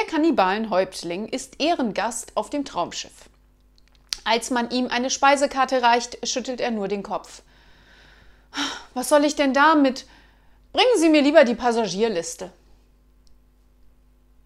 Der Kannibalenhäuptling ist Ehrengast auf dem Traumschiff. Als man ihm eine Speisekarte reicht, schüttelt er nur den Kopf. Was soll ich denn damit? Bringen Sie mir lieber die Passagierliste.